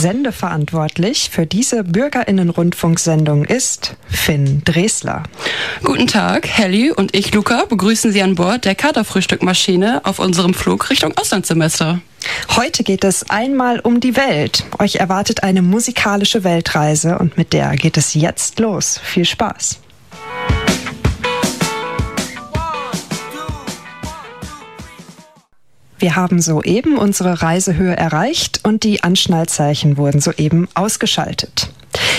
Sendeverantwortlich für diese Bürgerinnenrundfunksendung ist Finn Dresler. Guten Tag, Helly und ich, Luca, begrüßen Sie an Bord der Katerfrühstückmaschine auf unserem Flug Richtung Auslandssemester. Heute geht es einmal um die Welt. Euch erwartet eine musikalische Weltreise und mit der geht es jetzt los. Viel Spaß. Wir haben soeben unsere Reisehöhe erreicht und die Anschnallzeichen wurden soeben ausgeschaltet.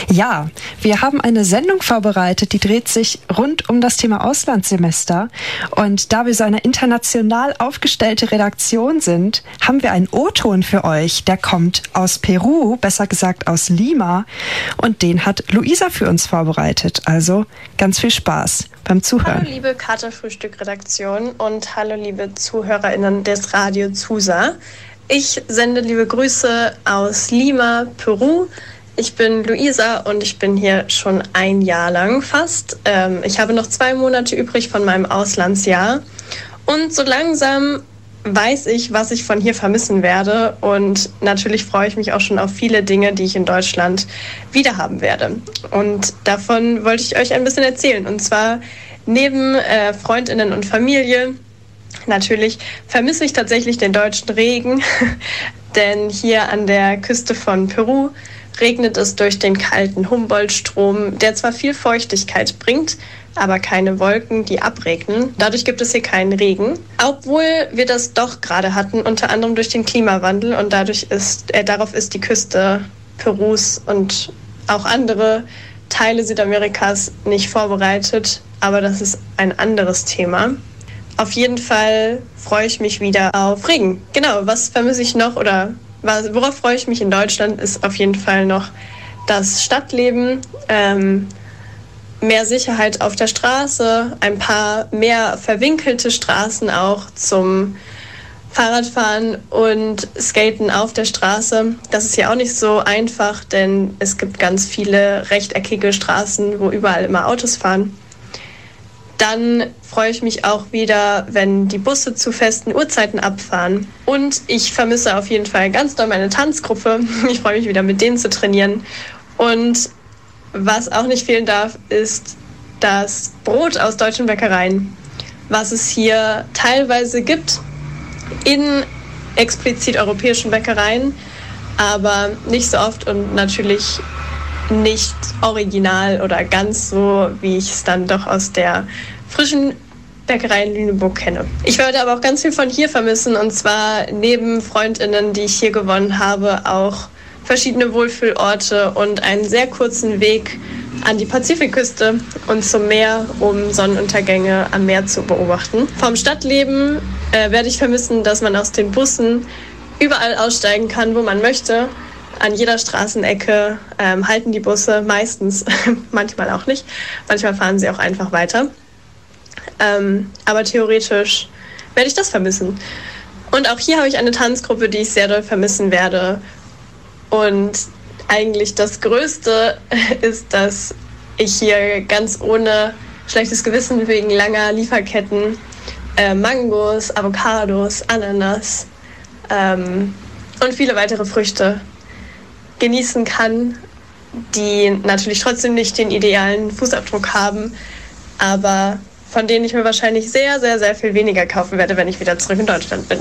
Ja, wir haben eine Sendung vorbereitet, die dreht sich rund um das Thema Auslandssemester. Und da wir so eine international aufgestellte Redaktion sind, haben wir einen O-Ton für euch. Der kommt aus Peru, besser gesagt aus Lima. Und den hat Luisa für uns vorbereitet. Also ganz viel Spaß beim Zuhören. Hallo liebe Katerfrühstück-Redaktion und hallo liebe ZuhörerInnen des Radio Zusa. Ich sende liebe Grüße aus Lima, Peru. Ich bin Luisa und ich bin hier schon ein Jahr lang fast. Ähm, ich habe noch zwei Monate übrig von meinem Auslandsjahr. Und so langsam weiß ich, was ich von hier vermissen werde. Und natürlich freue ich mich auch schon auf viele Dinge, die ich in Deutschland wiederhaben werde. Und davon wollte ich euch ein bisschen erzählen. Und zwar neben äh, Freundinnen und Familie. Natürlich vermisse ich tatsächlich den deutschen Regen, denn hier an der Küste von Peru regnet es durch den kalten Humboldt-Strom, der zwar viel Feuchtigkeit bringt, aber keine Wolken, die abregnen. Dadurch gibt es hier keinen Regen, obwohl wir das doch gerade hatten, unter anderem durch den Klimawandel und dadurch ist, äh, darauf ist die Küste Perus und auch andere Teile Südamerikas nicht vorbereitet, aber das ist ein anderes Thema. Auf jeden Fall freue ich mich wieder auf Regen. Genau, was vermisse ich noch oder worauf freue ich mich in Deutschland, ist auf jeden Fall noch das Stadtleben, ähm, mehr Sicherheit auf der Straße, ein paar mehr verwinkelte Straßen auch zum Fahrradfahren und Skaten auf der Straße. Das ist ja auch nicht so einfach, denn es gibt ganz viele rechteckige Straßen, wo überall immer Autos fahren. Dann freue ich mich auch wieder, wenn die Busse zu festen Uhrzeiten abfahren. Und ich vermisse auf jeden Fall ganz doll meine Tanzgruppe. Ich freue mich wieder mit denen zu trainieren. Und was auch nicht fehlen darf, ist das Brot aus deutschen Bäckereien, was es hier teilweise gibt in explizit europäischen Bäckereien, aber nicht so oft und natürlich nicht original oder ganz so, wie ich es dann doch aus der frischen Bäckerei in Lüneburg kenne. Ich werde aber auch ganz viel von hier vermissen und zwar neben Freundinnen, die ich hier gewonnen habe, auch verschiedene Wohlfühlorte und einen sehr kurzen Weg an die Pazifikküste und zum Meer, um Sonnenuntergänge am Meer zu beobachten. Vom Stadtleben äh, werde ich vermissen, dass man aus den Bussen überall aussteigen kann, wo man möchte an jeder Straßenecke ähm, halten die Busse meistens, manchmal auch nicht. Manchmal fahren sie auch einfach weiter. Ähm, aber theoretisch werde ich das vermissen. Und auch hier habe ich eine Tanzgruppe, die ich sehr doll vermissen werde. Und eigentlich das Größte ist, dass ich hier ganz ohne schlechtes Gewissen wegen langer Lieferketten äh, Mangos, Avocados, Ananas ähm, und viele weitere Früchte genießen kann, die natürlich trotzdem nicht den idealen Fußabdruck haben, aber von denen ich mir wahrscheinlich sehr, sehr, sehr viel weniger kaufen werde, wenn ich wieder zurück in Deutschland bin.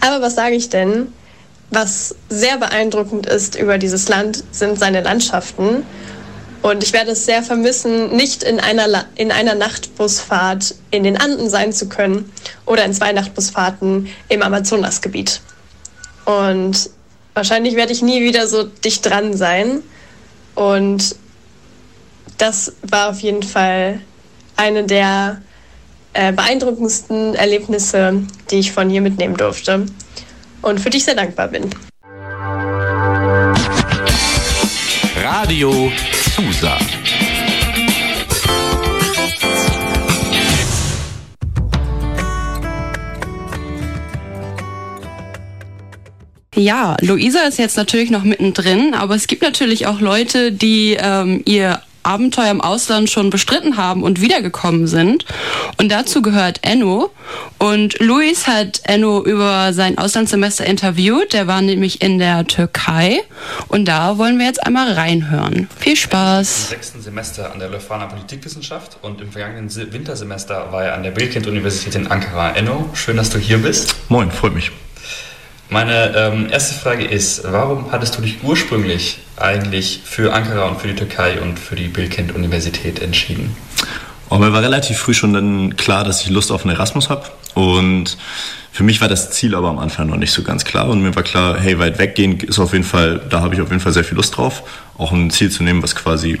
Aber was sage ich denn? Was sehr beeindruckend ist über dieses Land, sind seine Landschaften. Und ich werde es sehr vermissen, nicht in einer, in einer Nachtbusfahrt in den Anden sein zu können oder in zwei Nachtbusfahrten im Amazonasgebiet. Und wahrscheinlich werde ich nie wieder so dicht dran sein. Und das war auf jeden Fall eine der äh, beeindruckendsten Erlebnisse, die ich von hier mitnehmen durfte und für die ich sehr dankbar bin. Radio Susa. Ja, Luisa ist jetzt natürlich noch mittendrin, aber es gibt natürlich auch Leute, die ähm, ihr Abenteuer im Ausland schon bestritten haben und wiedergekommen sind. Und dazu gehört Enno. Und Luis hat Enno über sein Auslandssemester interviewt. Der war nämlich in der Türkei. Und da wollen wir jetzt einmal reinhören. Viel Spaß. Im sechsten Semester an der Leuphana Politikwissenschaft und im vergangenen Wintersemester war er an der Bildkind-Universität in Ankara. Enno, schön, dass du hier bist. Moin, freut mich. Meine ähm, erste Frage ist, warum hattest du dich ursprünglich eigentlich für Ankara und für die Türkei und für die Bilkent-Universität entschieden? Oh, mir war relativ früh schon dann klar, dass ich Lust auf einen Erasmus habe. Und für mich war das Ziel aber am Anfang noch nicht so ganz klar. Und mir war klar, hey, weit weggehen ist auf jeden Fall, da habe ich auf jeden Fall sehr viel Lust drauf. Auch ein Ziel zu nehmen, was quasi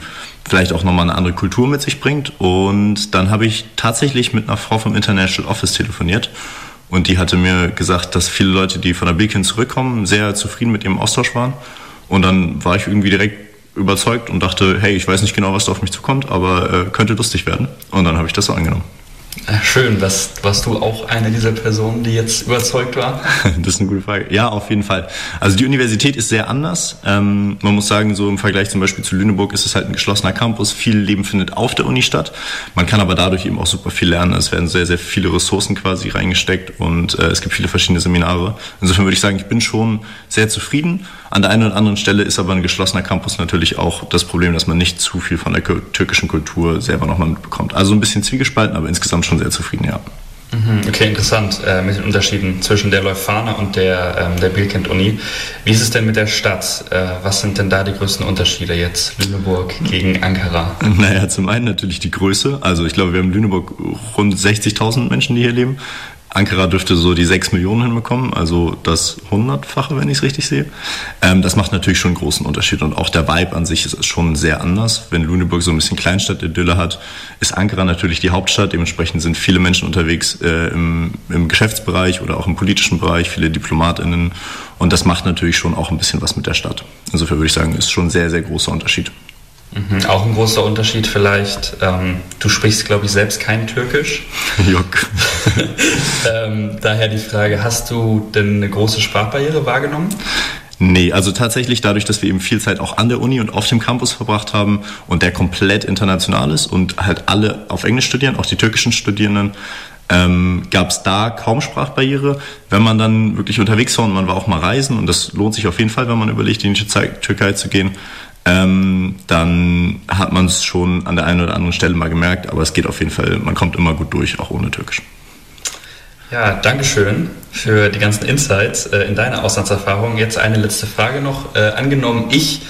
vielleicht auch nochmal eine andere Kultur mit sich bringt. Und dann habe ich tatsächlich mit einer Frau vom International Office telefoniert und die hatte mir gesagt, dass viele Leute, die von der Beacon zurückkommen, sehr zufrieden mit ihrem Austausch waren. Und dann war ich irgendwie direkt überzeugt und dachte, hey, ich weiß nicht genau, was da auf mich zukommt, aber äh, könnte lustig werden. Und dann habe ich das so angenommen. Schön, was, warst du auch eine dieser Personen, die jetzt überzeugt war? das ist eine gute Frage. Ja, auf jeden Fall. Also die Universität ist sehr anders. Ähm, man muss sagen, so im Vergleich zum Beispiel zu Lüneburg ist es halt ein geschlossener Campus. Viel Leben findet auf der Uni statt. Man kann aber dadurch eben auch super viel lernen. Es werden sehr, sehr viele Ressourcen quasi reingesteckt und äh, es gibt viele verschiedene Seminare. Insofern würde ich sagen, ich bin schon sehr zufrieden. An der einen oder anderen Stelle ist aber ein geschlossener Campus natürlich auch das Problem, dass man nicht zu viel von der türkischen Kultur selber nochmal mitbekommt. Also ein bisschen zwiegespalten, aber insgesamt schon sehr zufrieden, ja. Mhm, okay, interessant äh, mit den Unterschieden zwischen der Leuphana und der, ähm, der Bilkent-Uni. Wie ist es denn mit der Stadt? Äh, was sind denn da die größten Unterschiede jetzt, Lüneburg gegen Ankara? Naja, zum einen natürlich die Größe. Also ich glaube, wir haben in Lüneburg rund 60.000 Menschen, die hier leben. Ankara dürfte so die 6 Millionen hinbekommen, also das Hundertfache, wenn ich es richtig sehe. Ähm, das macht natürlich schon einen großen Unterschied und auch der Vibe an sich ist schon sehr anders. Wenn Lüneburg so ein bisschen Kleinstadt-Idylle hat, ist Ankara natürlich die Hauptstadt. Dementsprechend sind viele Menschen unterwegs äh, im, im Geschäftsbereich oder auch im politischen Bereich, viele DiplomatInnen und das macht natürlich schon auch ein bisschen was mit der Stadt. Insofern würde ich sagen, ist schon ein sehr, sehr großer Unterschied. Mhm. Auch ein großer Unterschied vielleicht, ähm, du sprichst, glaube ich, selbst kein Türkisch. Juck. ähm, daher die Frage, hast du denn eine große Sprachbarriere wahrgenommen? Nee, also tatsächlich dadurch, dass wir eben viel Zeit auch an der Uni und auf dem Campus verbracht haben und der komplett international ist und halt alle auf Englisch studieren, auch die türkischen Studierenden, ähm, gab es da kaum Sprachbarriere. Wenn man dann wirklich unterwegs war und man war auch mal reisen, und das lohnt sich auf jeden Fall, wenn man überlegt, in die Türkei zu gehen, ähm, dann hat man es schon an der einen oder anderen Stelle mal gemerkt, aber es geht auf jeden Fall, man kommt immer gut durch, auch ohne Türkisch. Ja, Dankeschön für die ganzen Insights äh, in deiner Auslandserfahrung. Jetzt eine letzte Frage noch. Äh, angenommen, ich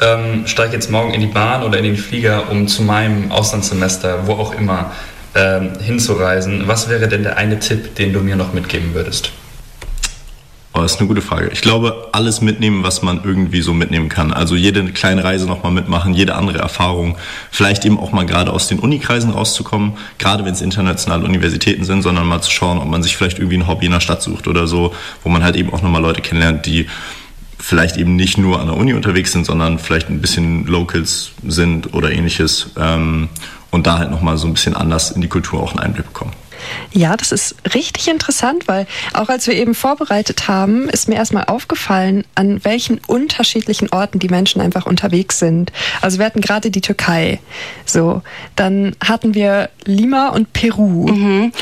ähm, steige jetzt morgen in die Bahn oder in den Flieger, um zu meinem Auslandssemester, wo auch immer, ähm, hinzureisen. Was wäre denn der eine Tipp, den du mir noch mitgeben würdest? Oh, das ist eine gute Frage. Ich glaube, alles mitnehmen, was man irgendwie so mitnehmen kann. Also jede kleine Reise nochmal mitmachen, jede andere Erfahrung. Vielleicht eben auch mal gerade aus den Unikreisen rauszukommen, gerade wenn es internationale Universitäten sind, sondern mal zu schauen, ob man sich vielleicht irgendwie ein Hobby in der Stadt sucht oder so, wo man halt eben auch nochmal Leute kennenlernt, die vielleicht eben nicht nur an der Uni unterwegs sind, sondern vielleicht ein bisschen Locals sind oder ähnliches ähm, und da halt nochmal so ein bisschen anders in die Kultur auch einen Einblick bekommen. Ja, das ist richtig interessant, weil auch als wir eben vorbereitet haben, ist mir erstmal aufgefallen, an welchen unterschiedlichen Orten die Menschen einfach unterwegs sind. Also wir hatten gerade die Türkei. So, dann hatten wir Lima und Peru. Mhm.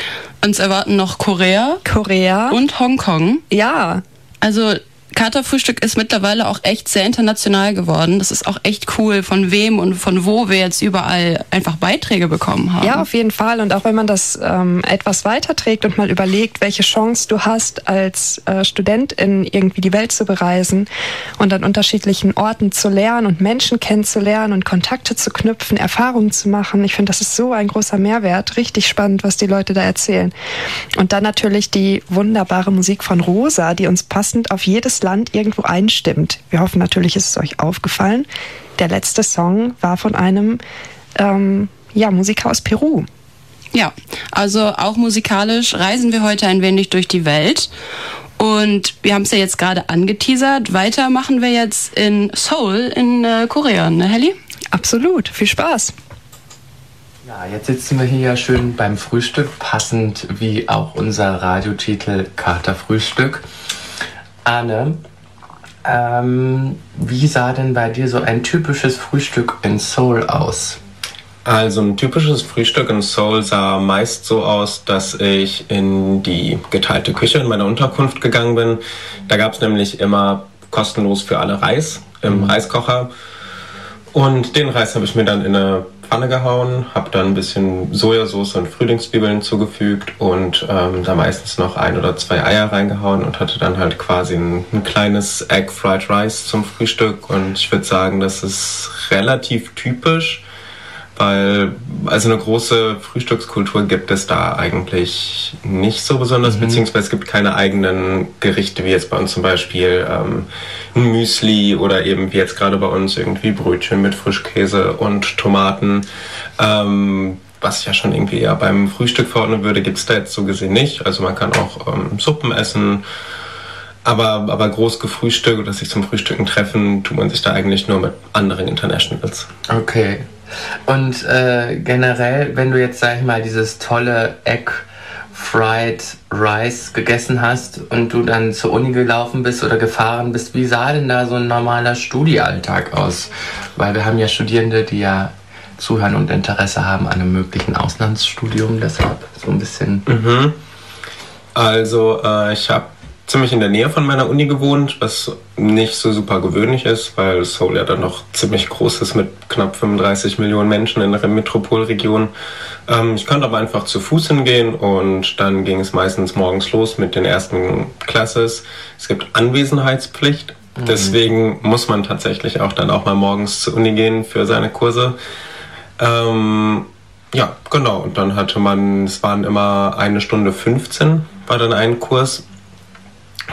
Uns erwarten noch Korea. Korea. Und Hongkong. Ja. Also Katerfrühstück ist mittlerweile auch echt sehr international geworden. Das ist auch echt cool, von wem und von wo wir jetzt überall einfach Beiträge bekommen haben. Ja, auf jeden Fall. Und auch wenn man das ähm, etwas weiterträgt und mal überlegt, welche Chance du hast, als äh, Studentin irgendwie die Welt zu bereisen und an unterschiedlichen Orten zu lernen und Menschen kennenzulernen und Kontakte zu knüpfen, Erfahrungen zu machen. Ich finde, das ist so ein großer Mehrwert. Richtig spannend, was die Leute da erzählen. Und dann natürlich die wunderbare Musik von Rosa, die uns passend auf jedes Land irgendwo einstimmt. Wir hoffen natürlich, ist es euch aufgefallen. Der letzte Song war von einem ähm, ja, Musiker aus Peru. Ja, also auch musikalisch reisen wir heute ein wenig durch die Welt. Und wir haben es ja jetzt gerade angeteasert. Weiter machen wir jetzt in Seoul in äh, Korea, ne, Helly? Absolut. Viel Spaß. Ja, jetzt sitzen wir hier schön beim Frühstück, passend wie auch unser Radiotitel Katerfrühstück. Anne, Ähm, wie sah denn bei dir so ein typisches Frühstück in Seoul aus? Also ein typisches Frühstück in Seoul sah meist so aus, dass ich in die geteilte Küche in meiner Unterkunft gegangen bin. Da gab es nämlich immer kostenlos für alle Reis im mhm. Reiskocher. Und den Reis habe ich mir dann in eine Pfanne gehauen, habe dann ein bisschen Sojasauce und Frühlingszwiebeln zugefügt und ähm, da meistens noch ein oder zwei Eier reingehauen und hatte dann halt quasi ein, ein kleines Egg Fried Rice zum Frühstück. Und ich würde sagen, das ist relativ typisch weil also eine große Frühstückskultur gibt es da eigentlich nicht so besonders, mhm. beziehungsweise es gibt keine eigenen Gerichte, wie jetzt bei uns zum Beispiel ähm, ein Müsli oder eben wie jetzt gerade bei uns irgendwie Brötchen mit Frischkäse und Tomaten. Ähm, was ich ja schon irgendwie eher beim Frühstück verordnen würde, gibt es da jetzt so gesehen nicht. Also man kann auch ähm, Suppen essen. Aber, aber groß gefrühstückt oder sich zum Frühstücken treffen, tut man sich da eigentlich nur mit anderen Internationals. Okay. Und äh, generell, wenn du jetzt, sag ich mal, dieses tolle Egg Fried Rice gegessen hast und du dann zur Uni gelaufen bist oder gefahren bist, wie sah denn da so ein normaler Studiealltag aus? Weil wir haben ja Studierende, die ja zuhören und Interesse haben an einem möglichen Auslandsstudium, deshalb so ein bisschen. Mhm. Also äh, ich habe ziemlich in der Nähe von meiner Uni gewohnt, was nicht so super gewöhnlich ist, weil Seoul ja dann noch ziemlich groß ist mit knapp 35 Millionen Menschen in der Metropolregion. Ähm, ich konnte aber einfach zu Fuß hingehen und dann ging es meistens morgens los mit den ersten Classes. Es gibt Anwesenheitspflicht, mhm. deswegen muss man tatsächlich auch dann auch mal morgens zur Uni gehen für seine Kurse. Ähm, ja, genau. Und dann hatte man, es waren immer eine Stunde 15 war dann ein Kurs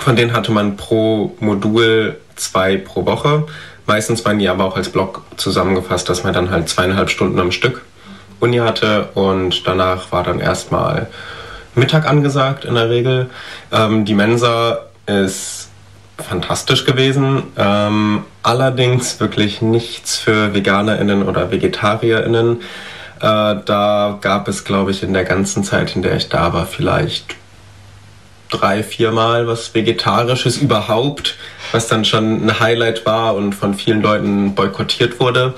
von denen hatte man pro Modul zwei pro Woche. Meistens waren die aber auch als Block zusammengefasst, dass man dann halt zweieinhalb Stunden am Stück Uni hatte und danach war dann erstmal Mittag angesagt in der Regel. Ähm, die Mensa ist fantastisch gewesen. Ähm, allerdings wirklich nichts für VeganerInnen oder VegetarierInnen. Äh, da gab es, glaube ich, in der ganzen Zeit, in der ich da war, vielleicht drei, viermal was Vegetarisches überhaupt, was dann schon ein Highlight war und von vielen Leuten boykottiert wurde.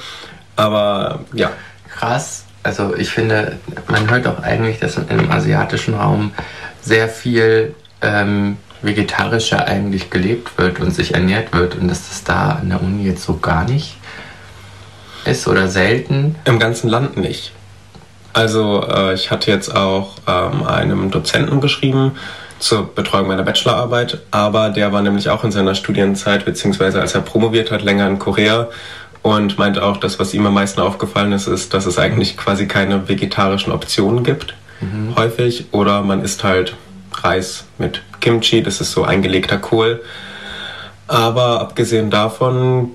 Aber ja. Krass. Also ich finde, man hört auch eigentlich, dass im asiatischen Raum sehr viel ähm, vegetarischer eigentlich gelebt wird und sich ernährt wird und dass das da an der Uni jetzt so gar nicht ist oder selten. Im ganzen Land nicht. Also äh, ich hatte jetzt auch ähm, einem Dozenten geschrieben, zur Betreuung meiner Bachelorarbeit, aber der war nämlich auch in seiner Studienzeit, beziehungsweise als er promoviert hat, länger in Korea und meinte auch, dass was ihm am meisten aufgefallen ist, ist, dass es eigentlich quasi keine vegetarischen Optionen gibt, mhm. häufig, oder man isst halt Reis mit Kimchi, das ist so eingelegter Kohl. Aber abgesehen davon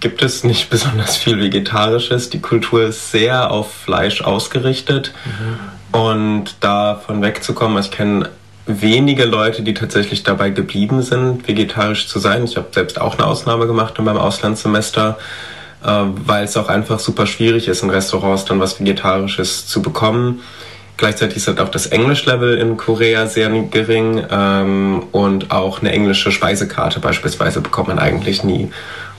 gibt es nicht besonders viel Vegetarisches. Die Kultur ist sehr auf Fleisch ausgerichtet. Mhm. Und davon wegzukommen, ich kenne wenige Leute, die tatsächlich dabei geblieben sind, vegetarisch zu sein. Ich habe selbst auch eine Ausnahme gemacht in meinem Auslandssemester, äh, weil es auch einfach super schwierig ist, in Restaurants dann was Vegetarisches zu bekommen. Gleichzeitig ist halt auch das Englischlevel in Korea sehr gering ähm, und auch eine englische Speisekarte beispielsweise bekommt man eigentlich nie.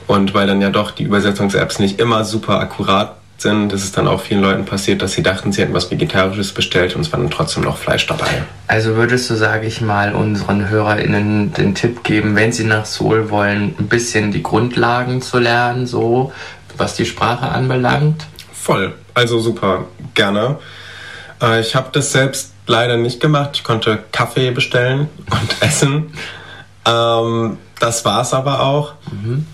Und weil dann ja doch die Übersetzungs-Apps nicht immer super akkurat sind, ist es dann auch vielen Leuten passiert, dass sie dachten, sie hätten was Vegetarisches bestellt und es war dann trotzdem noch Fleisch dabei. Also würdest du, sage ich mal, unseren HörerInnen den Tipp geben, wenn sie nach Seoul wollen, ein bisschen die Grundlagen zu lernen, so was die Sprache anbelangt? Voll, also super, gerne. Äh, ich habe das selbst leider nicht gemacht. Ich konnte Kaffee bestellen und essen. Ähm, das war es aber auch. Mhm.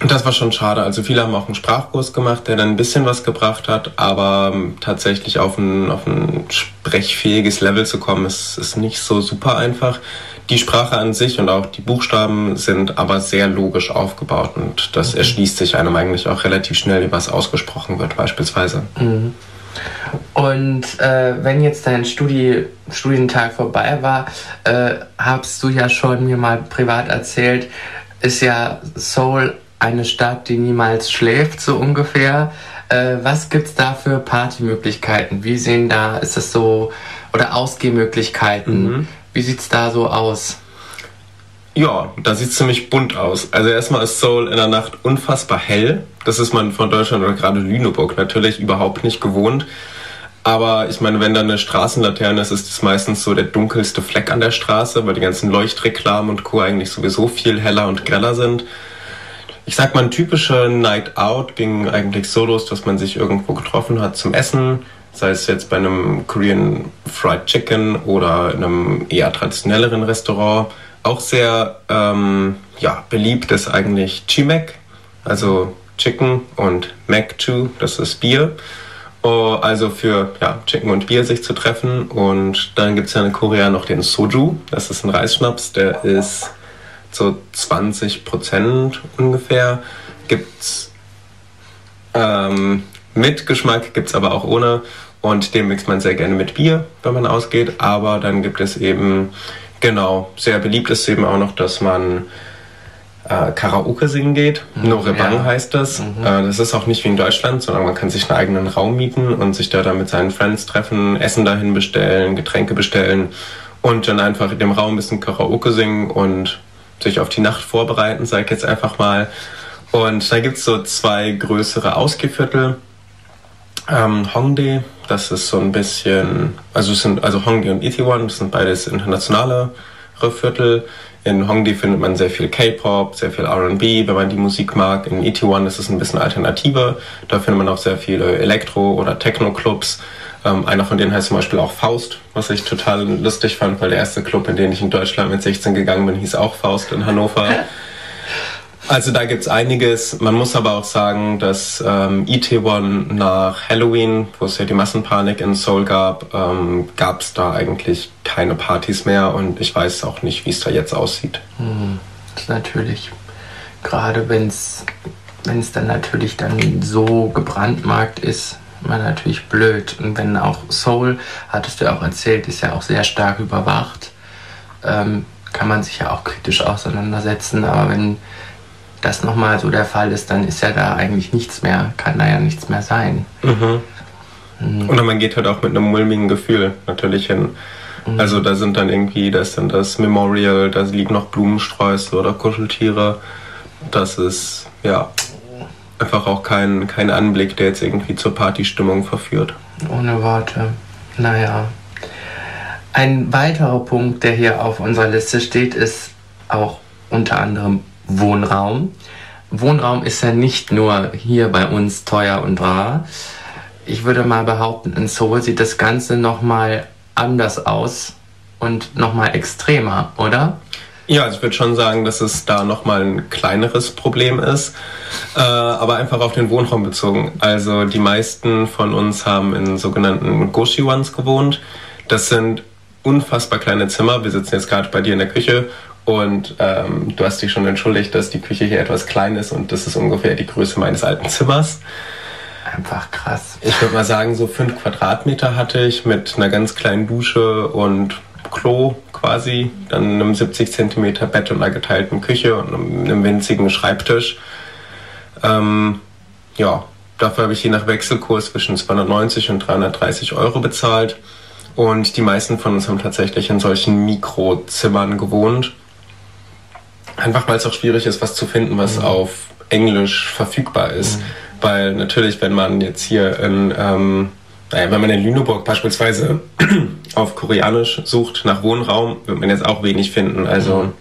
Und das war schon schade. Also viele haben auch einen Sprachkurs gemacht, der dann ein bisschen was gebracht hat, aber ähm, tatsächlich auf ein, auf ein sprechfähiges Level zu kommen, ist, ist nicht so super einfach. Die Sprache an sich und auch die Buchstaben sind aber sehr logisch aufgebaut und das mhm. erschließt sich einem eigentlich auch relativ schnell, wie was ausgesprochen wird beispielsweise. Mhm. Und äh, wenn jetzt dein Studi Studientag vorbei war, äh, hast du ja schon mir mal privat erzählt, ist ja Seoul eine Stadt, die niemals schläft, so ungefähr. Äh, was es da für Partymöglichkeiten? Wie sehen da, ist es so, oder Ausgehmöglichkeiten? Mhm. Wie es da so aus? Ja, da sieht es ziemlich bunt aus. Also erstmal ist Seoul in der Nacht unfassbar hell. Das ist man von Deutschland oder gerade Lüneburg natürlich überhaupt nicht gewohnt. Aber ich meine, wenn da eine Straßenlaterne ist, ist das meistens so der dunkelste Fleck an der Straße, weil die ganzen Leuchtreklamen und Co. eigentlich sowieso viel heller und greller sind. Ich sag mal, ein typischer Night Out ging eigentlich so los, dass man sich irgendwo getroffen hat zum Essen, sei es jetzt bei einem Korean Fried Chicken oder in einem eher traditionelleren Restaurant. Auch sehr ähm, ja, beliebt ist eigentlich Chimek, also Chicken und Mac-Chu, das ist Bier. Oh, also für ja, Chicken und Bier sich zu treffen. Und dann gibt es ja in Korea noch den Soju, das ist ein Reisschnaps, der ist so 20 Prozent ungefähr. Gibt's ähm, mit Geschmack, gibt es aber auch ohne. Und den mixt man sehr gerne mit Bier, wenn man ausgeht. Aber dann gibt es eben, genau, sehr beliebt ist eben auch noch, dass man äh, Karaoke singen geht. Mhm, Norebang ja. heißt das. Mhm. Äh, das ist auch nicht wie in Deutschland, sondern man kann sich einen eigenen Raum mieten und sich da dann mit seinen Friends treffen, Essen dahin bestellen, Getränke bestellen und dann einfach in dem Raum ein bisschen Karaoke singen und sich auf die Nacht vorbereiten, sage ich jetzt einfach mal. Und da gibt es so zwei größere Ausgehviertel. Ähm, Hongdae, das ist so ein bisschen, also sind also Hongdae und Itaewon, das sind beides internationale Viertel. In Hongdae findet man sehr viel K-Pop, sehr viel R&B, wenn man die Musik mag. In Itaewon ist es ein bisschen alternativer. Da findet man auch sehr viele Elektro- oder Techno-Clubs. Ähm, einer von denen heißt zum Beispiel auch Faust, was ich total lustig fand, weil der erste Club, in den ich in Deutschland mit 16 gegangen bin, hieß auch Faust in Hannover. Also da gibt's einiges. Man muss aber auch sagen, dass ähm, Itaewon nach Halloween, wo es ja die Massenpanik in Seoul gab, ähm, gab es da eigentlich keine Partys mehr und ich weiß auch nicht, wie es da jetzt aussieht. Hm, das ist natürlich, gerade wenn es dann natürlich dann so gebrandmarkt ist, man natürlich blöd. Und wenn auch Seoul, hattest du ja auch erzählt, ist ja auch sehr stark überwacht, ähm, kann man sich ja auch kritisch auseinandersetzen. Aber wenn das nochmal so der Fall ist, dann ist ja da eigentlich nichts mehr, kann da ja nichts mehr sein. Mhm. Mhm. Oder man geht halt auch mit einem mulmigen Gefühl natürlich hin. Mhm. Also da sind dann irgendwie, da ist dann das Memorial, da liegen noch Blumensträuße oder Kuscheltiere. Das ist, ja, einfach auch kein, kein Anblick, der jetzt irgendwie zur Partystimmung verführt. Ohne Worte. Naja. Ein weiterer Punkt, der hier auf unserer Liste steht, ist auch unter anderem Wohnraum. Wohnraum ist ja nicht nur hier bei uns teuer und rar. Ich würde mal behaupten, in Seoul sieht das Ganze nochmal anders aus und nochmal extremer, oder? Ja, also ich würde schon sagen, dass es da nochmal ein kleineres Problem ist, äh, aber einfach auf den Wohnraum bezogen. Also die meisten von uns haben in sogenannten Goshi-Ones gewohnt. Das sind unfassbar kleine Zimmer. Wir sitzen jetzt gerade bei dir in der Küche und ähm, du hast dich schon entschuldigt, dass die Küche hier etwas klein ist und das ist ungefähr die Größe meines alten Zimmers. Einfach krass. Ich würde mal sagen, so fünf Quadratmeter hatte ich mit einer ganz kleinen Dusche und Klo quasi, dann einem 70 Zentimeter Bett und einer geteilten Küche und einem winzigen Schreibtisch. Ähm, ja, dafür habe ich je nach Wechselkurs zwischen 290 und 330 Euro bezahlt. Und die meisten von uns haben tatsächlich in solchen Mikrozimmern gewohnt. Einfach weil es auch schwierig ist, was zu finden, was mhm. auf Englisch verfügbar ist. Mhm. Weil natürlich, wenn man jetzt hier in ähm, naja, wenn man in Lüneburg beispielsweise auf Koreanisch sucht nach Wohnraum, wird man jetzt auch wenig finden. Also. Mhm.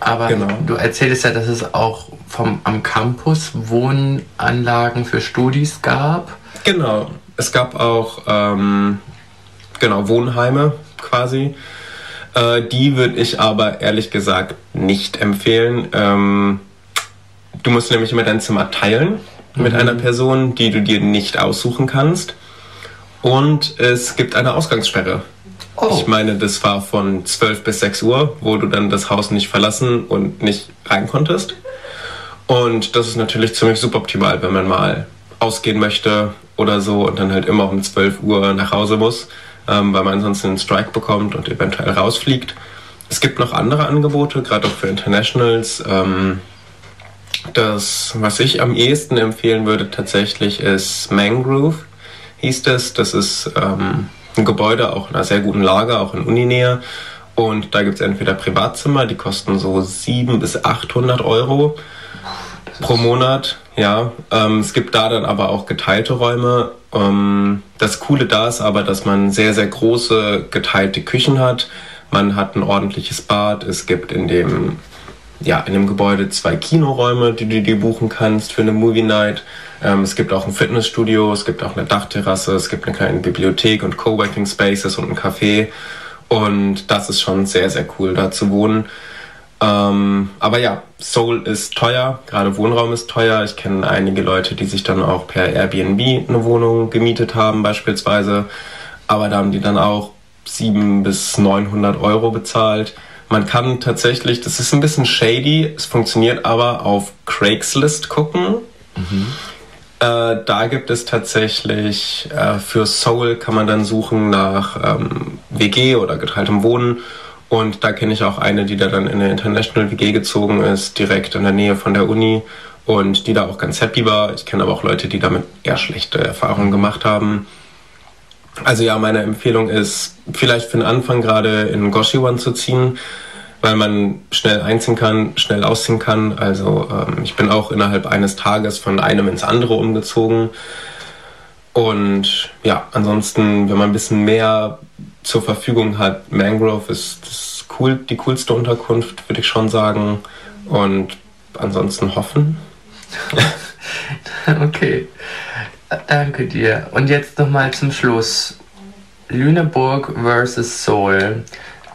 Aber genau. du erzählst ja, dass es auch vom, am Campus Wohnanlagen für Studis gab. Genau. Es gab auch ähm, genau, Wohnheime quasi. Äh, die würde ich aber ehrlich gesagt nicht empfehlen. Ähm, du musst nämlich immer dein Zimmer teilen mit mhm. einer Person, die du dir nicht aussuchen kannst. Und es gibt eine Ausgangssperre. Oh. Ich meine, das war von 12 bis 6 Uhr, wo du dann das Haus nicht verlassen und nicht rein konntest. Und das ist natürlich ziemlich suboptimal, wenn man mal ausgehen möchte oder so und dann halt immer um 12 Uhr nach Hause muss, ähm, weil man ansonsten einen Strike bekommt und eventuell rausfliegt. Es gibt noch andere Angebote, gerade auch für Internationals. Ähm, das, was ich am ehesten empfehlen würde tatsächlich, ist Mangrove hieß das. Das ist ähm, ein Gebäude, auch in einer sehr guten Lage, auch in Uninähe. Und da gibt es entweder Privatzimmer, die kosten so 700 bis 800 Euro pro Monat. Ja, ähm, es gibt da dann aber auch geteilte Räume. Ähm, das Coole da ist aber, dass man sehr, sehr große geteilte Küchen hat. Man hat ein ordentliches Bad. Es gibt in dem, ja, in dem Gebäude zwei Kinoräume, die du dir buchen kannst für eine Movie Night. Ähm, es gibt auch ein Fitnessstudio, es gibt auch eine Dachterrasse, es gibt eine kleine Bibliothek und Coworking Spaces und ein Café. Und das ist schon sehr, sehr cool, da zu wohnen. Ähm, aber ja, Seoul ist teuer, gerade Wohnraum ist teuer. Ich kenne einige Leute, die sich dann auch per Airbnb eine Wohnung gemietet haben beispielsweise. Aber da haben die dann auch 700 bis 900 Euro bezahlt. Man kann tatsächlich, das ist ein bisschen shady, es funktioniert aber auf Craigslist gucken. Mhm. Äh, da gibt es tatsächlich äh, für Seoul kann man dann suchen nach ähm, WG oder geteiltem Wohnen. Und da kenne ich auch eine, die da dann in eine International WG gezogen ist, direkt in der Nähe von der Uni und die da auch ganz happy war. Ich kenne aber auch Leute, die damit eher schlechte Erfahrungen gemacht haben. Also ja, meine Empfehlung ist, vielleicht für den Anfang gerade in Goshiwan zu ziehen weil man schnell einziehen kann, schnell ausziehen kann. Also ähm, ich bin auch innerhalb eines Tages von einem ins andere umgezogen. Und ja, ansonsten, wenn man ein bisschen mehr zur Verfügung hat, Mangrove ist das cool, die coolste Unterkunft, würde ich schon sagen. Und ansonsten hoffen. okay, danke dir. Und jetzt nochmal zum Schluss. Lüneburg versus Seoul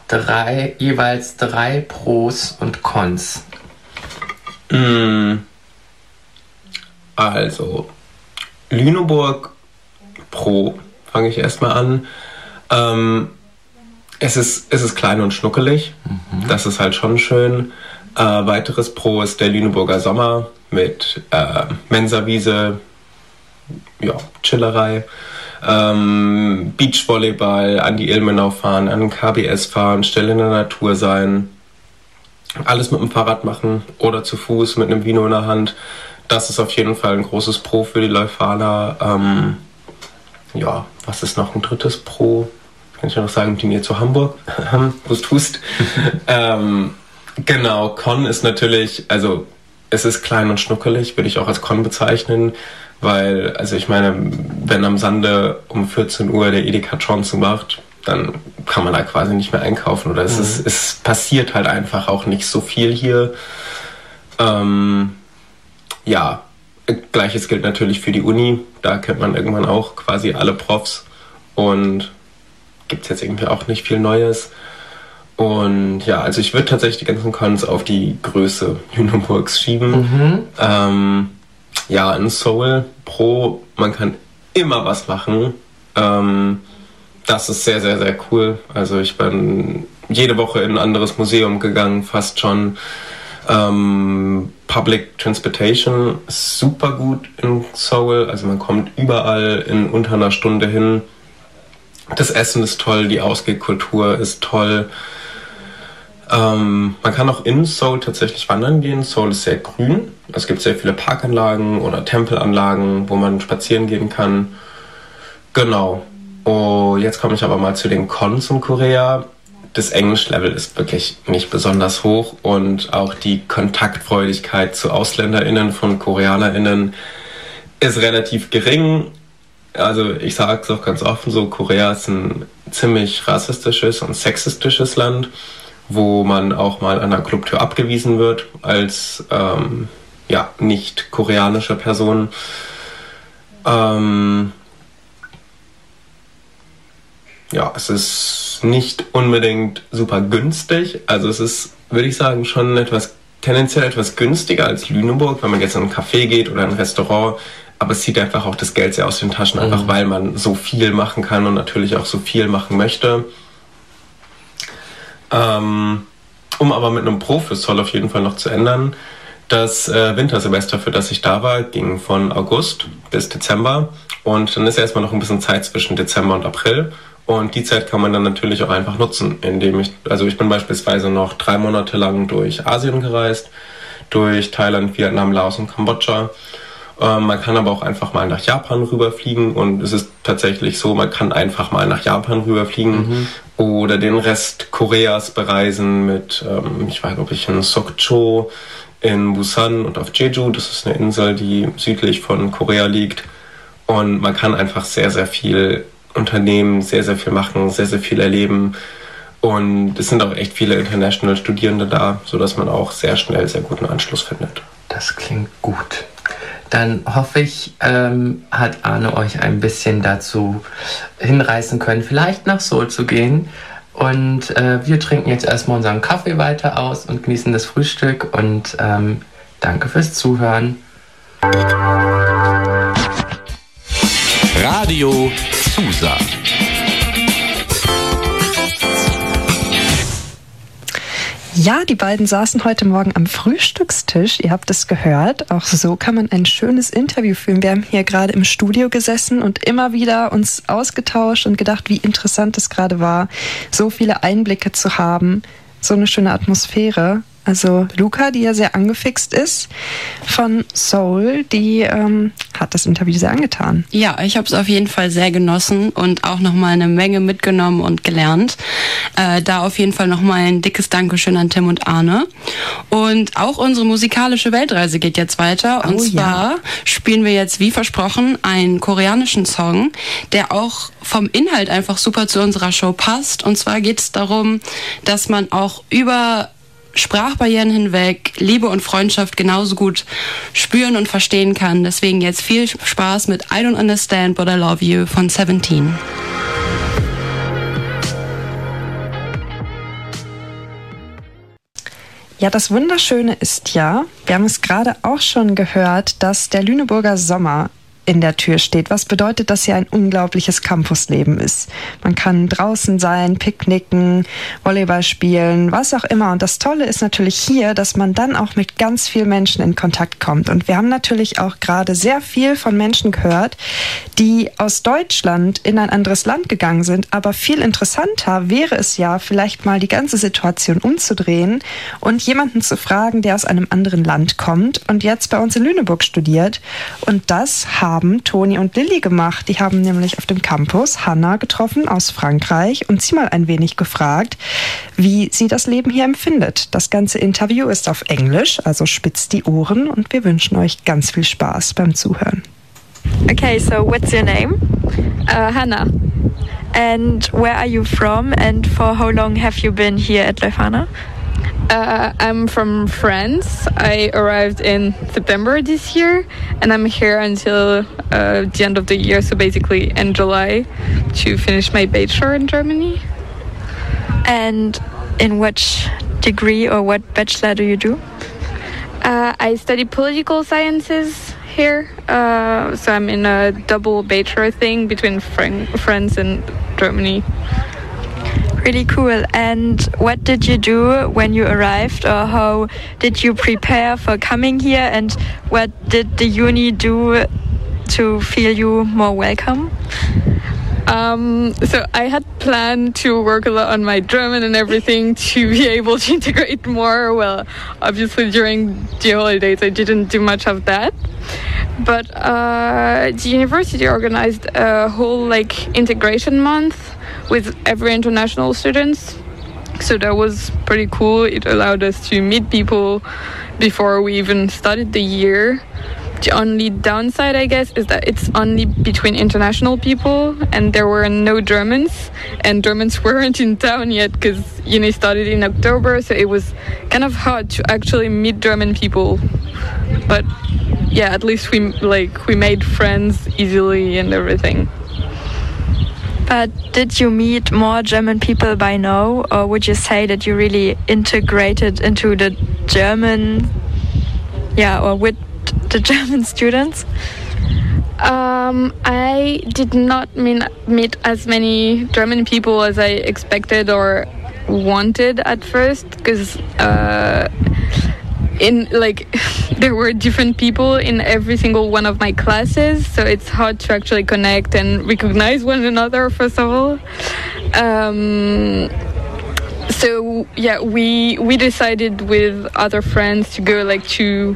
drei, jeweils drei Pros und Cons. Mm. Also, Lüneburg Pro, fange ich erstmal an. Ähm, es, ist, es ist klein und schnuckelig, mhm. das ist halt schon schön. Äh, weiteres Pro ist der Lüneburger Sommer mit äh, Mensawiese, ja, Chillerei ähm, Beachvolleyball, an die Ilmenau fahren, an den KBS fahren, Stelle in der Natur sein, alles mit dem Fahrrad machen oder zu Fuß mit einem Vino in der Hand. Das ist auf jeden Fall ein großes Pro für die Leuphana. Ähm, ja, was ist noch ein drittes Pro? Kann ich noch sagen, die Nähe zu Hamburg. Hust, hust. ähm, genau, Con ist natürlich, also es ist klein und schnuckelig, würde ich auch als Con bezeichnen. Weil, also ich meine, wenn am Sande um 14 Uhr der Edeka Chance macht, dann kann man da quasi nicht mehr einkaufen. Oder es, mhm. ist, es passiert halt einfach auch nicht so viel hier. Ähm, ja, gleiches gilt natürlich für die Uni. Da kennt man irgendwann auch quasi alle Profs und gibt es jetzt irgendwie auch nicht viel Neues. Und ja, also ich würde tatsächlich die ganzen Cons auf die Größe Lüneburgs schieben. Mhm. Ähm, ja, in Soul Pro, man kann immer was machen. Ähm, das ist sehr, sehr, sehr cool. Also ich bin jede Woche in ein anderes Museum gegangen, fast schon. Ähm, Public Transportation ist super gut in Seoul. Also man kommt überall in unter einer Stunde hin. Das Essen ist toll, die Ausgehkultur ist toll. Ähm, man kann auch in Seoul tatsächlich wandern gehen. Seoul ist sehr grün. Es gibt sehr viele Parkanlagen oder Tempelanlagen, wo man spazieren gehen kann. Genau. Oh, jetzt komme ich aber mal zu den Cons in Korea. Das Englischlevel ist wirklich nicht besonders hoch und auch die Kontaktfreudigkeit zu AusländerInnen von KoreanerInnen ist relativ gering. Also ich sage es auch ganz offen so, Korea ist ein ziemlich rassistisches und sexistisches Land wo man auch mal an der Clubtür abgewiesen wird als ähm, ja, nicht koreanische Person. Ähm, ja, es ist nicht unbedingt super günstig. Also es ist, würde ich sagen, schon etwas tendenziell etwas günstiger als Lüneburg, wenn man jetzt in ein Café geht oder ein Restaurant. Aber es zieht einfach auch das Geld sehr aus den Taschen, einfach mhm. weil man so viel machen kann und natürlich auch so viel machen möchte. Ähm, um aber mit einem Pro für Zoll auf jeden Fall noch zu ändern, das äh, Wintersemester, für das ich da war, ging von August bis Dezember. Und dann ist erstmal noch ein bisschen Zeit zwischen Dezember und April. Und die Zeit kann man dann natürlich auch einfach nutzen, indem ich, also ich bin beispielsweise noch drei Monate lang durch Asien gereist, durch Thailand, Vietnam, Laos und Kambodscha. Ähm, man kann aber auch einfach mal nach Japan rüberfliegen und es ist tatsächlich so, man kann einfach mal nach Japan rüberfliegen mhm. oder den Rest Koreas bereisen mit, ähm, ich weiß, ob ich in Sokcho, in Busan und auf Jeju, das ist eine Insel, die südlich von Korea liegt. Und man kann einfach sehr, sehr viel unternehmen, sehr, sehr viel machen, sehr, sehr viel erleben. Und es sind auch echt viele International Studierende da, sodass man auch sehr schnell sehr guten Anschluss findet. Das klingt gut. Dann hoffe ich, ähm, hat Arne euch ein bisschen dazu hinreißen können, vielleicht nach Seoul zu gehen. Und äh, wir trinken jetzt erstmal unseren Kaffee weiter aus und genießen das Frühstück. Und ähm, danke fürs Zuhören. Radio Susa. Ja, die beiden saßen heute Morgen am Frühstückstisch. Ihr habt es gehört. Auch so kann man ein schönes Interview führen. Wir haben hier gerade im Studio gesessen und immer wieder uns ausgetauscht und gedacht, wie interessant es gerade war, so viele Einblicke zu haben, so eine schöne Atmosphäre. Also Luca, die ja sehr angefixt ist von Soul, die ähm, hat das Interview sehr angetan. Ja, ich habe es auf jeden Fall sehr genossen und auch nochmal eine Menge mitgenommen und gelernt. Äh, da auf jeden Fall nochmal ein dickes Dankeschön an Tim und Arne. Und auch unsere musikalische Weltreise geht jetzt weiter. Oh, und zwar ja. spielen wir jetzt, wie versprochen, einen koreanischen Song, der auch vom Inhalt einfach super zu unserer Show passt. Und zwar geht es darum, dass man auch über Sprachbarrieren hinweg Liebe und Freundschaft genauso gut spüren und verstehen kann. Deswegen jetzt viel Spaß mit I Don't Understand But I Love You von Seventeen. Ja, das Wunderschöne ist ja, wir haben es gerade auch schon gehört, dass der Lüneburger Sommer in der Tür steht. Was bedeutet, dass hier ein unglaubliches Campusleben ist. Man kann draußen sein, picknicken, Volleyball spielen, was auch immer. Und das Tolle ist natürlich hier, dass man dann auch mit ganz vielen Menschen in Kontakt kommt. Und wir haben natürlich auch gerade sehr viel von Menschen gehört, die aus Deutschland in ein anderes Land gegangen sind. Aber viel interessanter wäre es ja, vielleicht mal die ganze Situation umzudrehen und jemanden zu fragen, der aus einem anderen Land kommt und jetzt bei uns in Lüneburg studiert. Und das haben haben Toni und Lilly gemacht. Die haben nämlich auf dem Campus Hannah getroffen aus Frankreich und sie mal ein wenig gefragt, wie sie das Leben hier empfindet. Das ganze Interview ist auf Englisch, also spitzt die Ohren und wir wünschen euch ganz viel Spaß beim Zuhören. Okay, so what's your name? Uh, Hannah. And where are you from and for how long have you been here at Leuphana? Uh, I'm from France. I arrived in September this year, and I'm here until uh, the end of the year, so basically in July, to finish my bachelor in Germany. And in which degree or what bachelor do you do? Uh, I study political sciences here, uh, so I'm in a double bachelor thing between Fran France and Germany really cool. And what did you do when you arrived, or how did you prepare for coming here? And what did the uni do to feel you more welcome? Um, so I had planned to work a lot on my German and everything to be able to integrate more. Well, obviously during the holidays I didn't do much of that. But uh, the university organized a whole like integration month with every international students. So that was pretty cool. It allowed us to meet people before we even started the year. The only downside, I guess, is that it's only between international people, and there were no Germans, and Germans weren't in town yet because uni started in October, so it was kind of hard to actually meet German people. But yeah, at least we like we made friends easily and everything. But did you meet more German people by now, or would you say that you really integrated into the German, yeah, or with the German students? Um, I did not mean, meet as many German people as I expected or wanted at first, because. Uh, in like there were different people in every single one of my classes so it's hard to actually connect and recognize one another first of all um, so yeah, we we decided with other friends to go like to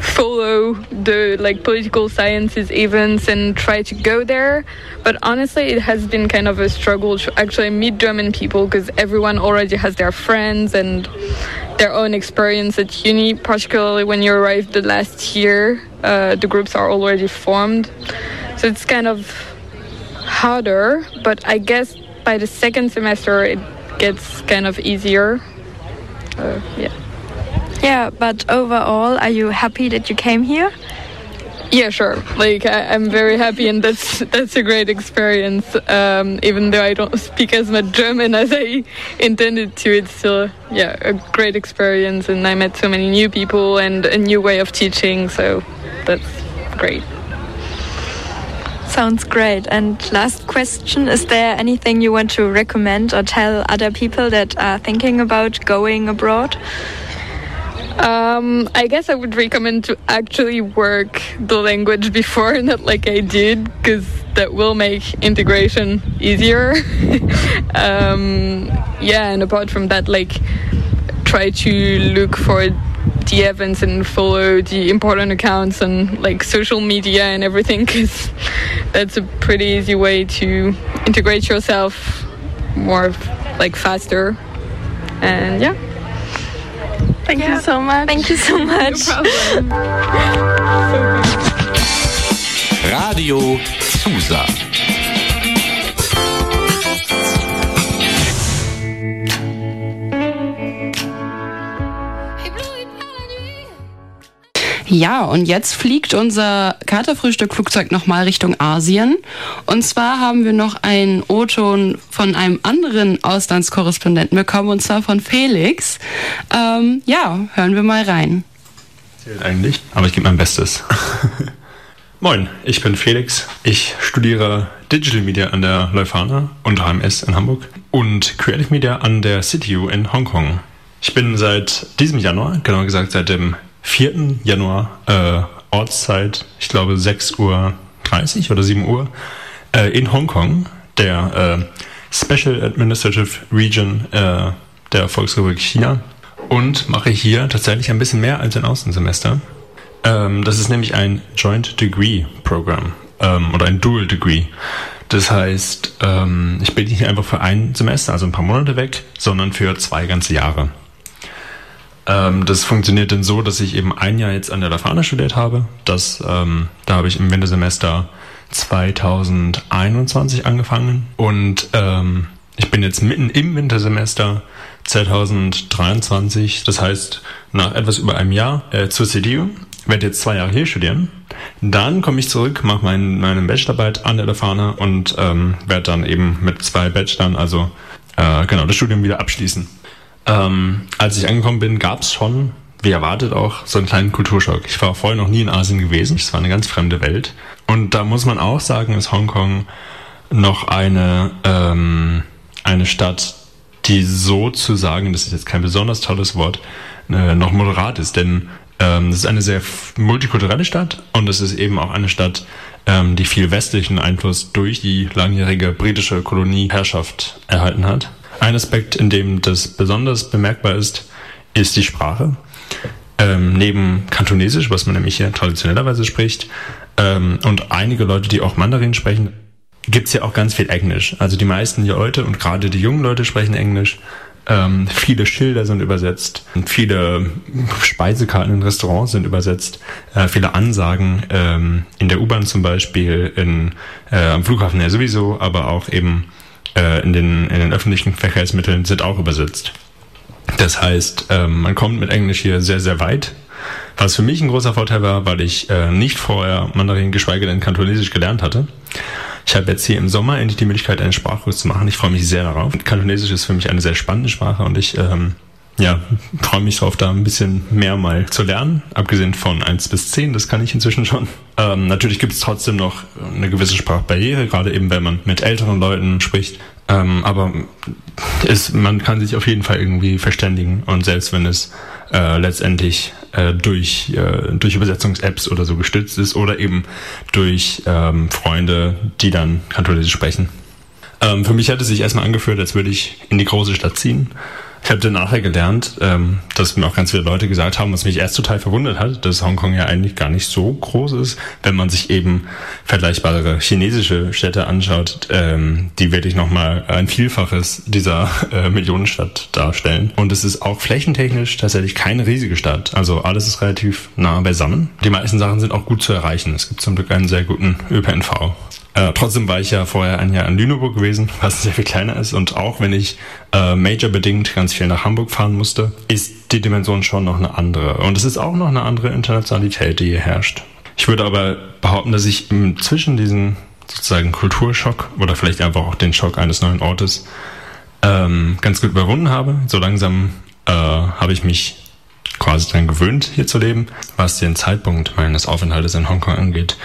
follow the like political sciences events and try to go there. But honestly, it has been kind of a struggle to actually meet German people because everyone already has their friends and their own experience at uni. Particularly when you arrive the last year, uh, the groups are already formed, so it's kind of harder. But I guess by the second semester, it gets kind of easier. Uh, yeah. Yeah, but overall, are you happy that you came here? Yeah, sure. Like I, am very happy, and that's that's a great experience. Um, even though I don't speak as much German as I intended to, it's still yeah a great experience, and I met so many new people and a new way of teaching. So that's great. Sounds great. And last question: Is there anything you want to recommend or tell other people that are thinking about going abroad? Um, I guess I would recommend to actually work the language before, not like I did, because that will make integration easier. um, yeah, and apart from that, like try to look for the events and follow the important accounts and like social media and everything, because that's a pretty easy way to integrate yourself more like faster. And yeah. Thank yeah. you so much. Thank you so much. No problem. Radio Susa. Ja, und jetzt fliegt unser Katerfrühstück-Flugzeug nochmal Richtung Asien. Und zwar haben wir noch einen O-Ton von einem anderen Auslandskorrespondenten bekommen, und zwar von Felix. Ähm, ja, hören wir mal rein. Zählt eigentlich, aber ich gebe mein Bestes. Moin, ich bin Felix. Ich studiere Digital Media an der Leuphana und HMS in Hamburg und Creative Media an der CityU in Hongkong. Ich bin seit diesem Januar, genauer gesagt seit dem 4. Januar äh, Ortszeit, ich glaube 6.30 Uhr oder 7 Uhr, äh, in Hongkong, der äh, Special Administrative Region äh, der Volksrepublik China und mache hier tatsächlich ein bisschen mehr als ein Außensemester. Ähm, das ist nämlich ein Joint Degree Program ähm, oder ein Dual Degree. Das heißt, ähm, ich bin nicht einfach für ein Semester, also ein paar Monate weg, sondern für zwei ganze Jahre. Ähm, das funktioniert dann so, dass ich eben ein Jahr jetzt an der Lafana studiert habe. Das, ähm, da habe ich im Wintersemester 2021 angefangen und ähm, ich bin jetzt mitten im Wintersemester 2023, das heißt nach etwas über einem Jahr äh, zur CDU, werde jetzt zwei Jahre hier studieren. Dann komme ich zurück, mache mein, meine Bachelorarbeit an der Lafana und ähm, werde dann eben mit zwei Bachelorn, also äh, genau, das Studium wieder abschließen. Ähm, als ich angekommen bin, gab es schon, wie erwartet auch, so einen kleinen Kulturschock. Ich war vorher noch nie in Asien gewesen. Es war eine ganz fremde Welt. Und da muss man auch sagen, ist Hongkong noch eine, ähm, eine Stadt, die sozusagen, das ist jetzt kein besonders tolles Wort, äh, noch moderat ist. Denn ähm, es ist eine sehr multikulturelle Stadt und es ist eben auch eine Stadt, ähm, die viel westlichen Einfluss durch die langjährige britische Kolonieherrschaft erhalten hat. Ein Aspekt, in dem das besonders bemerkbar ist, ist die Sprache. Ähm, neben Kantonesisch, was man nämlich hier traditionellerweise spricht, ähm, und einige Leute, die auch Mandarin sprechen, gibt es ja auch ganz viel Englisch. Also die meisten Leute und gerade die jungen Leute sprechen Englisch. Ähm, viele Schilder sind übersetzt, viele Speisekarten in Restaurants sind übersetzt, äh, viele Ansagen ähm, in der U-Bahn zum Beispiel, in, äh, am Flughafen ja sowieso, aber auch eben äh, in, den, in den öffentlichen Verkehrsmitteln sind auch übersetzt. Das heißt, ähm, man kommt mit Englisch hier sehr, sehr weit. Was für mich ein großer Vorteil war, weil ich äh, nicht vorher Mandarin, geschweige denn Kantonesisch gelernt hatte. Ich habe jetzt hier im Sommer endlich die Möglichkeit, einen Sprachkurs zu machen. Ich freue mich sehr darauf. Kantonesisch ist für mich eine sehr spannende Sprache und ich ähm, ja, freue mich darauf, da ein bisschen mehr mal zu lernen. Abgesehen von 1 bis 10, das kann ich inzwischen schon. Ähm, natürlich gibt es trotzdem noch eine gewisse Sprachbarriere, gerade eben, wenn man mit älteren Leuten spricht. Ähm, aber es, man kann sich auf jeden Fall irgendwie verständigen und selbst wenn es äh, letztendlich äh, durch, äh, durch Übersetzungs-Apps oder so gestützt ist oder eben durch ähm, Freunde, die dann Kantonesisch sprechen. Ähm, für mich hat es sich erstmal angefühlt, als würde ich in die große Stadt ziehen. Ich habe dann nachher gelernt, ähm, dass mir auch ganz viele Leute gesagt haben, was mich erst total verwundert hat, dass Hongkong ja eigentlich gar nicht so groß ist, wenn man sich eben vergleichbare chinesische Städte anschaut, ähm, die wirklich nochmal ein Vielfaches dieser äh, Millionenstadt darstellen. Und es ist auch flächentechnisch tatsächlich keine riesige Stadt. Also alles ist relativ nah beisammen. Die meisten Sachen sind auch gut zu erreichen. Es gibt zum Glück einen sehr guten ÖPNV. Äh, trotzdem war ich ja vorher ein Jahr in Lüneburg gewesen, was sehr viel kleiner ist. Und auch wenn ich äh, majorbedingt ganz viel nach Hamburg fahren musste, ist die Dimension schon noch eine andere. Und es ist auch noch eine andere Internationalität, die hier herrscht. Ich würde aber behaupten, dass ich zwischen diesen sozusagen Kulturschock oder vielleicht einfach auch den Schock eines neuen Ortes ähm, ganz gut überwunden habe. So langsam äh, habe ich mich quasi daran gewöhnt, hier zu leben, was den Zeitpunkt meines Aufenthaltes in Hongkong angeht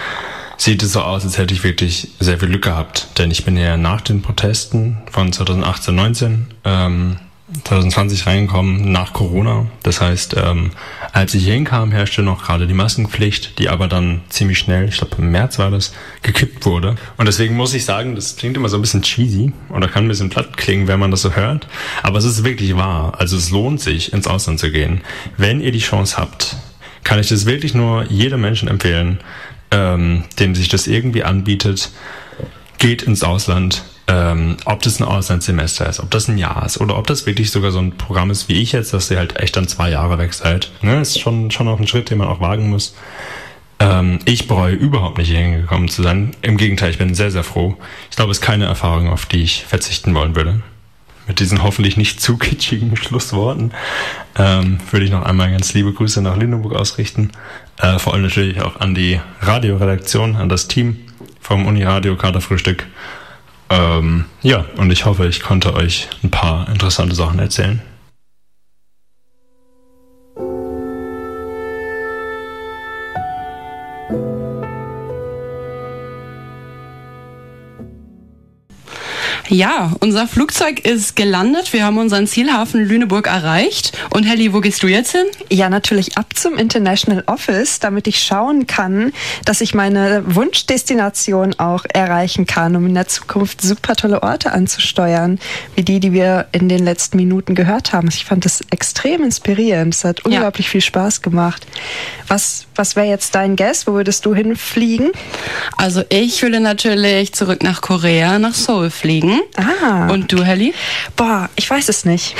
sieht es so aus, als hätte ich wirklich sehr viel Glück gehabt. Denn ich bin ja nach den Protesten von 2018, 19, ähm, 2020 reingekommen, nach Corona. Das heißt, ähm, als ich hier hinkam, herrschte noch gerade die Maskenpflicht, die aber dann ziemlich schnell, ich glaube im März war das, gekippt wurde. Und deswegen muss ich sagen, das klingt immer so ein bisschen cheesy oder kann ein bisschen platt klingen, wenn man das so hört. Aber es ist wirklich wahr. Also es lohnt sich, ins Ausland zu gehen. Wenn ihr die Chance habt, kann ich das wirklich nur jedem Menschen empfehlen, ähm, dem sich das irgendwie anbietet, geht ins Ausland. Ähm, ob das ein Auslandssemester ist, ob das ein Jahr ist oder ob das wirklich sogar so ein Programm ist wie ich jetzt, dass ihr halt echt dann zwei Jahre weg seid. Ne? Ist schon, schon auch ein Schritt, den man auch wagen muss. Ähm, ich bereue überhaupt nicht hier hingekommen zu sein. Im Gegenteil, ich bin sehr, sehr froh. Ich glaube, es ist keine Erfahrung, auf die ich verzichten wollen würde. Mit diesen hoffentlich nicht zu kitschigen Schlussworten ähm, würde ich noch einmal ganz liebe Grüße nach Lüneburg ausrichten. Äh, vor allem natürlich auch an die Radioredaktion, an das Team vom Uniradio Katerfrühstück. Ähm, ja, und ich hoffe, ich konnte euch ein paar interessante Sachen erzählen. Ja, unser Flugzeug ist gelandet. Wir haben unseren Zielhafen Lüneburg erreicht. Und Helly, wo gehst du jetzt hin? Ja, natürlich ab zum International Office, damit ich schauen kann, dass ich meine Wunschdestination auch erreichen kann, um in der Zukunft super tolle Orte anzusteuern, wie die, die wir in den letzten Minuten gehört haben. Ich fand das extrem inspirierend. Es hat unglaublich ja. viel Spaß gemacht. Was, was wäre jetzt dein Guess? Wo würdest du hinfliegen? Also ich würde natürlich zurück nach Korea, nach Seoul fliegen. Ah. Und du, Helly? Boah, ich weiß es nicht.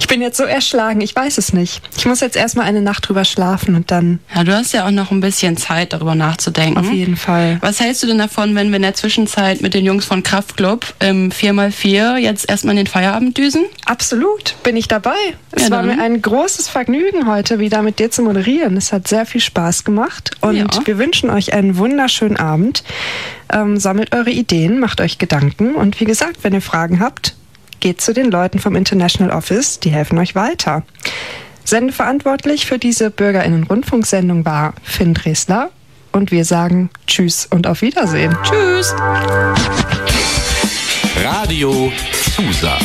Ich bin jetzt so erschlagen, ich weiß es nicht. Ich muss jetzt erstmal eine Nacht drüber schlafen und dann. Ja, du hast ja auch noch ein bisschen Zeit, darüber nachzudenken. Auf jeden Fall. Was hältst du denn davon, wenn wir in der Zwischenzeit mit den Jungs von Kraftclub im 4x4 jetzt erstmal in den Feierabend düsen? Absolut, bin ich dabei. Es ja, war mir ein großes Vergnügen, heute wieder mit dir zu moderieren. Es hat sehr viel Spaß gemacht und ja. wir wünschen euch einen wunderschönen Abend. Ähm, sammelt eure Ideen, macht euch Gedanken und wie gesagt, wenn ihr Fragen habt, geht zu den Leuten vom International Office, die helfen euch weiter. Sendeverantwortlich für diese Bürgerinnen-Rundfunksendung war Finn Dresler und wir sagen Tschüss und auf Wiedersehen. Tschüss. Radio Susa.